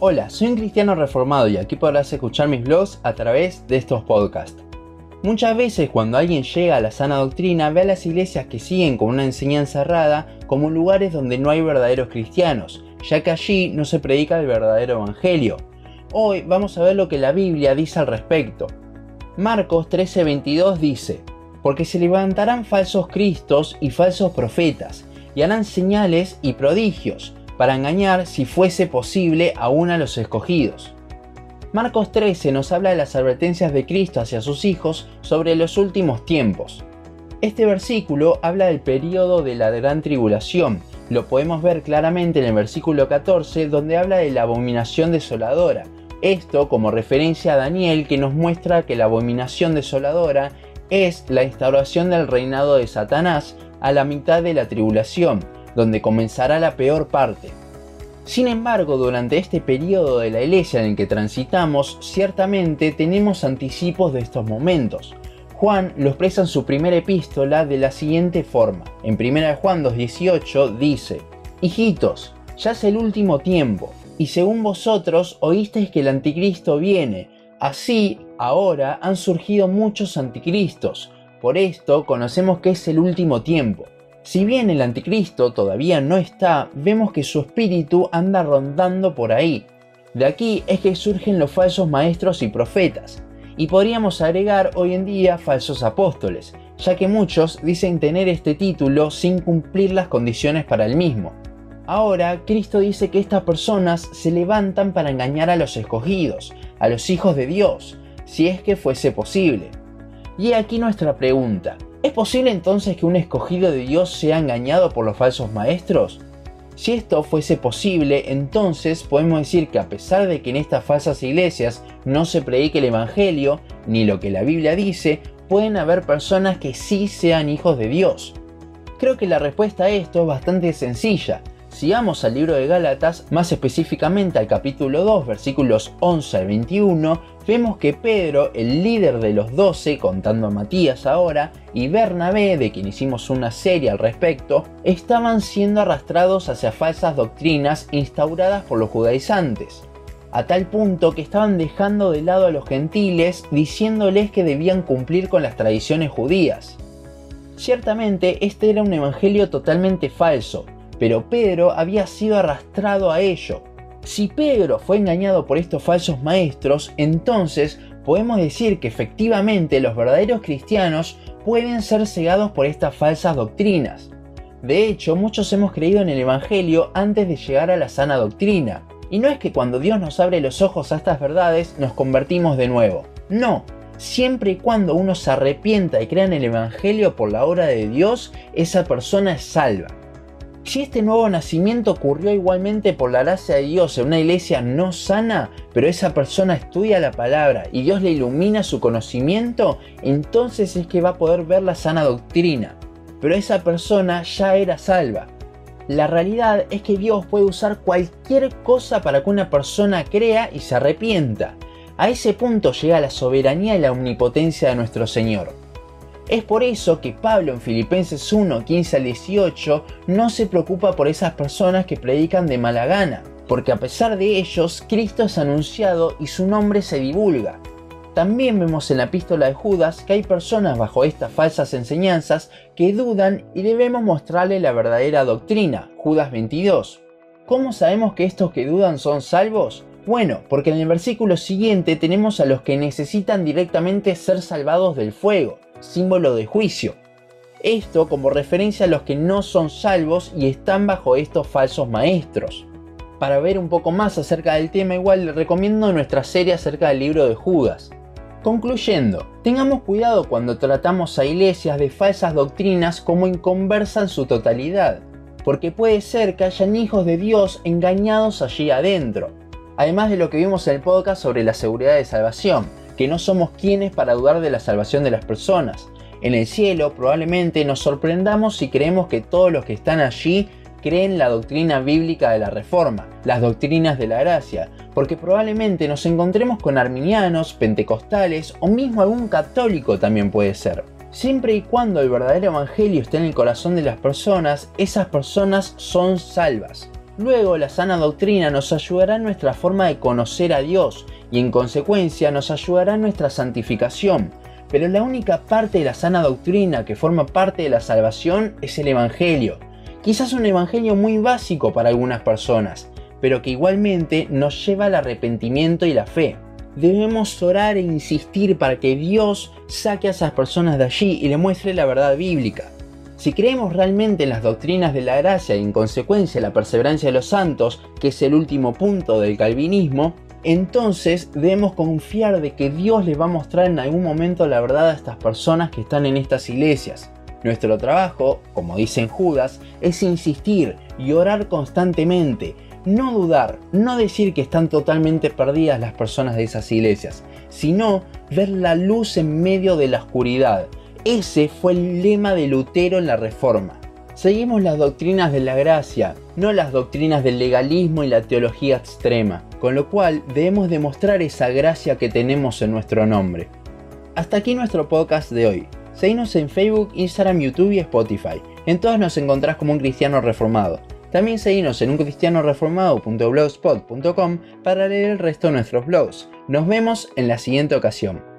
Hola, soy un cristiano reformado y aquí podrás escuchar mis blogs a través de estos podcasts. Muchas veces cuando alguien llega a la sana doctrina ve a las iglesias que siguen con una enseñanza errada como lugares donde no hay verdaderos cristianos, ya que allí no se predica el verdadero evangelio. Hoy vamos a ver lo que la Biblia dice al respecto. Marcos 13:22 dice, porque se levantarán falsos cristos y falsos profetas, y harán señales y prodigios, para engañar, si fuese posible, aún a los escogidos. Marcos 13 nos habla de las advertencias de Cristo hacia sus hijos sobre los últimos tiempos. Este versículo habla del periodo de la gran tribulación. Lo podemos ver claramente en el versículo 14 donde habla de la abominación desoladora. Esto como referencia a Daniel que nos muestra que la abominación desoladora es la instauración del reinado de Satanás a la mitad de la tribulación, donde comenzará la peor parte. Sin embargo, durante este periodo de la iglesia en el que transitamos, ciertamente tenemos anticipos de estos momentos. Juan lo expresa en su primera epístola de la siguiente forma. En 1 Juan 2.18 dice, Hijitos, ya es el último tiempo, y según vosotros oísteis que el anticristo viene, así ahora han surgido muchos anticristos. Por esto conocemos que es el último tiempo. Si bien el anticristo todavía no está, vemos que su espíritu anda rondando por ahí. De aquí es que surgen los falsos maestros y profetas, y podríamos agregar hoy en día falsos apóstoles, ya que muchos dicen tener este título sin cumplir las condiciones para el mismo. Ahora, Cristo dice que estas personas se levantan para engañar a los escogidos, a los hijos de Dios, si es que fuese posible. Y aquí nuestra pregunta, ¿Es posible entonces que un escogido de Dios sea engañado por los falsos maestros? Si esto fuese posible, entonces podemos decir que a pesar de que en estas falsas iglesias no se predique el Evangelio, ni lo que la Biblia dice, pueden haber personas que sí sean hijos de Dios. Creo que la respuesta a esto es bastante sencilla. Sigamos al libro de Gálatas, más específicamente al capítulo 2, versículos 11 al 21, vemos que Pedro, el líder de los 12, contando a Matías ahora, y Bernabé, de quien hicimos una serie al respecto, estaban siendo arrastrados hacia falsas doctrinas instauradas por los judaizantes a tal punto que estaban dejando de lado a los gentiles diciéndoles que debían cumplir con las tradiciones judías. Ciertamente este era un evangelio totalmente falso, pero Pedro había sido arrastrado a ello. Si Pedro fue engañado por estos falsos maestros, entonces podemos decir que efectivamente los verdaderos cristianos pueden ser cegados por estas falsas doctrinas. De hecho, muchos hemos creído en el Evangelio antes de llegar a la sana doctrina. Y no es que cuando Dios nos abre los ojos a estas verdades nos convertimos de nuevo. No, siempre y cuando uno se arrepienta y crea en el Evangelio por la obra de Dios, esa persona es salva. Si este nuevo nacimiento ocurrió igualmente por la gracia de Dios en una iglesia no sana, pero esa persona estudia la palabra y Dios le ilumina su conocimiento, entonces es que va a poder ver la sana doctrina. Pero esa persona ya era salva. La realidad es que Dios puede usar cualquier cosa para que una persona crea y se arrepienta. A ese punto llega la soberanía y la omnipotencia de nuestro Señor. Es por eso que Pablo en Filipenses 1, 15 al 18 no se preocupa por esas personas que predican de mala gana, porque a pesar de ellos, Cristo es anunciado y su nombre se divulga. También vemos en la epístola de Judas que hay personas bajo estas falsas enseñanzas que dudan y debemos mostrarle la verdadera doctrina, Judas 22. ¿Cómo sabemos que estos que dudan son salvos? Bueno, porque en el versículo siguiente tenemos a los que necesitan directamente ser salvados del fuego símbolo de juicio. Esto como referencia a los que no son salvos y están bajo estos falsos maestros. Para ver un poco más acerca del tema igual les recomiendo nuestra serie acerca del libro de Judas. Concluyendo, tengamos cuidado cuando tratamos a iglesias de falsas doctrinas como inconversa en su totalidad, porque puede ser que hayan hijos de Dios engañados allí adentro, además de lo que vimos en el podcast sobre la seguridad de salvación que no somos quienes para dudar de la salvación de las personas. En el cielo probablemente nos sorprendamos si creemos que todos los que están allí creen la doctrina bíblica de la Reforma, las doctrinas de la gracia, porque probablemente nos encontremos con arminianos, pentecostales o mismo algún católico también puede ser. Siempre y cuando el verdadero evangelio esté en el corazón de las personas, esas personas son salvas. Luego la sana doctrina nos ayudará en nuestra forma de conocer a Dios y en consecuencia nos ayudará en nuestra santificación. Pero la única parte de la sana doctrina que forma parte de la salvación es el Evangelio. Quizás un Evangelio muy básico para algunas personas, pero que igualmente nos lleva al arrepentimiento y la fe. Debemos orar e insistir para que Dios saque a esas personas de allí y le muestre la verdad bíblica. Si creemos realmente en las doctrinas de la gracia y en consecuencia la perseverancia de los santos, que es el último punto del calvinismo, entonces debemos confiar de que Dios les va a mostrar en algún momento la verdad a estas personas que están en estas iglesias. Nuestro trabajo, como dicen Judas, es insistir y orar constantemente, no dudar, no decir que están totalmente perdidas las personas de esas iglesias, sino ver la luz en medio de la oscuridad. Ese fue el lema de Lutero en la Reforma. Seguimos las doctrinas de la gracia, no las doctrinas del legalismo y la teología extrema, con lo cual debemos demostrar esa gracia que tenemos en nuestro nombre. Hasta aquí nuestro podcast de hoy. Seguimos en Facebook, Instagram, YouTube y Spotify. En todas nos encontrás como un cristiano reformado. También seguimos en uncristianoreformado.blogspot.com para leer el resto de nuestros blogs. Nos vemos en la siguiente ocasión.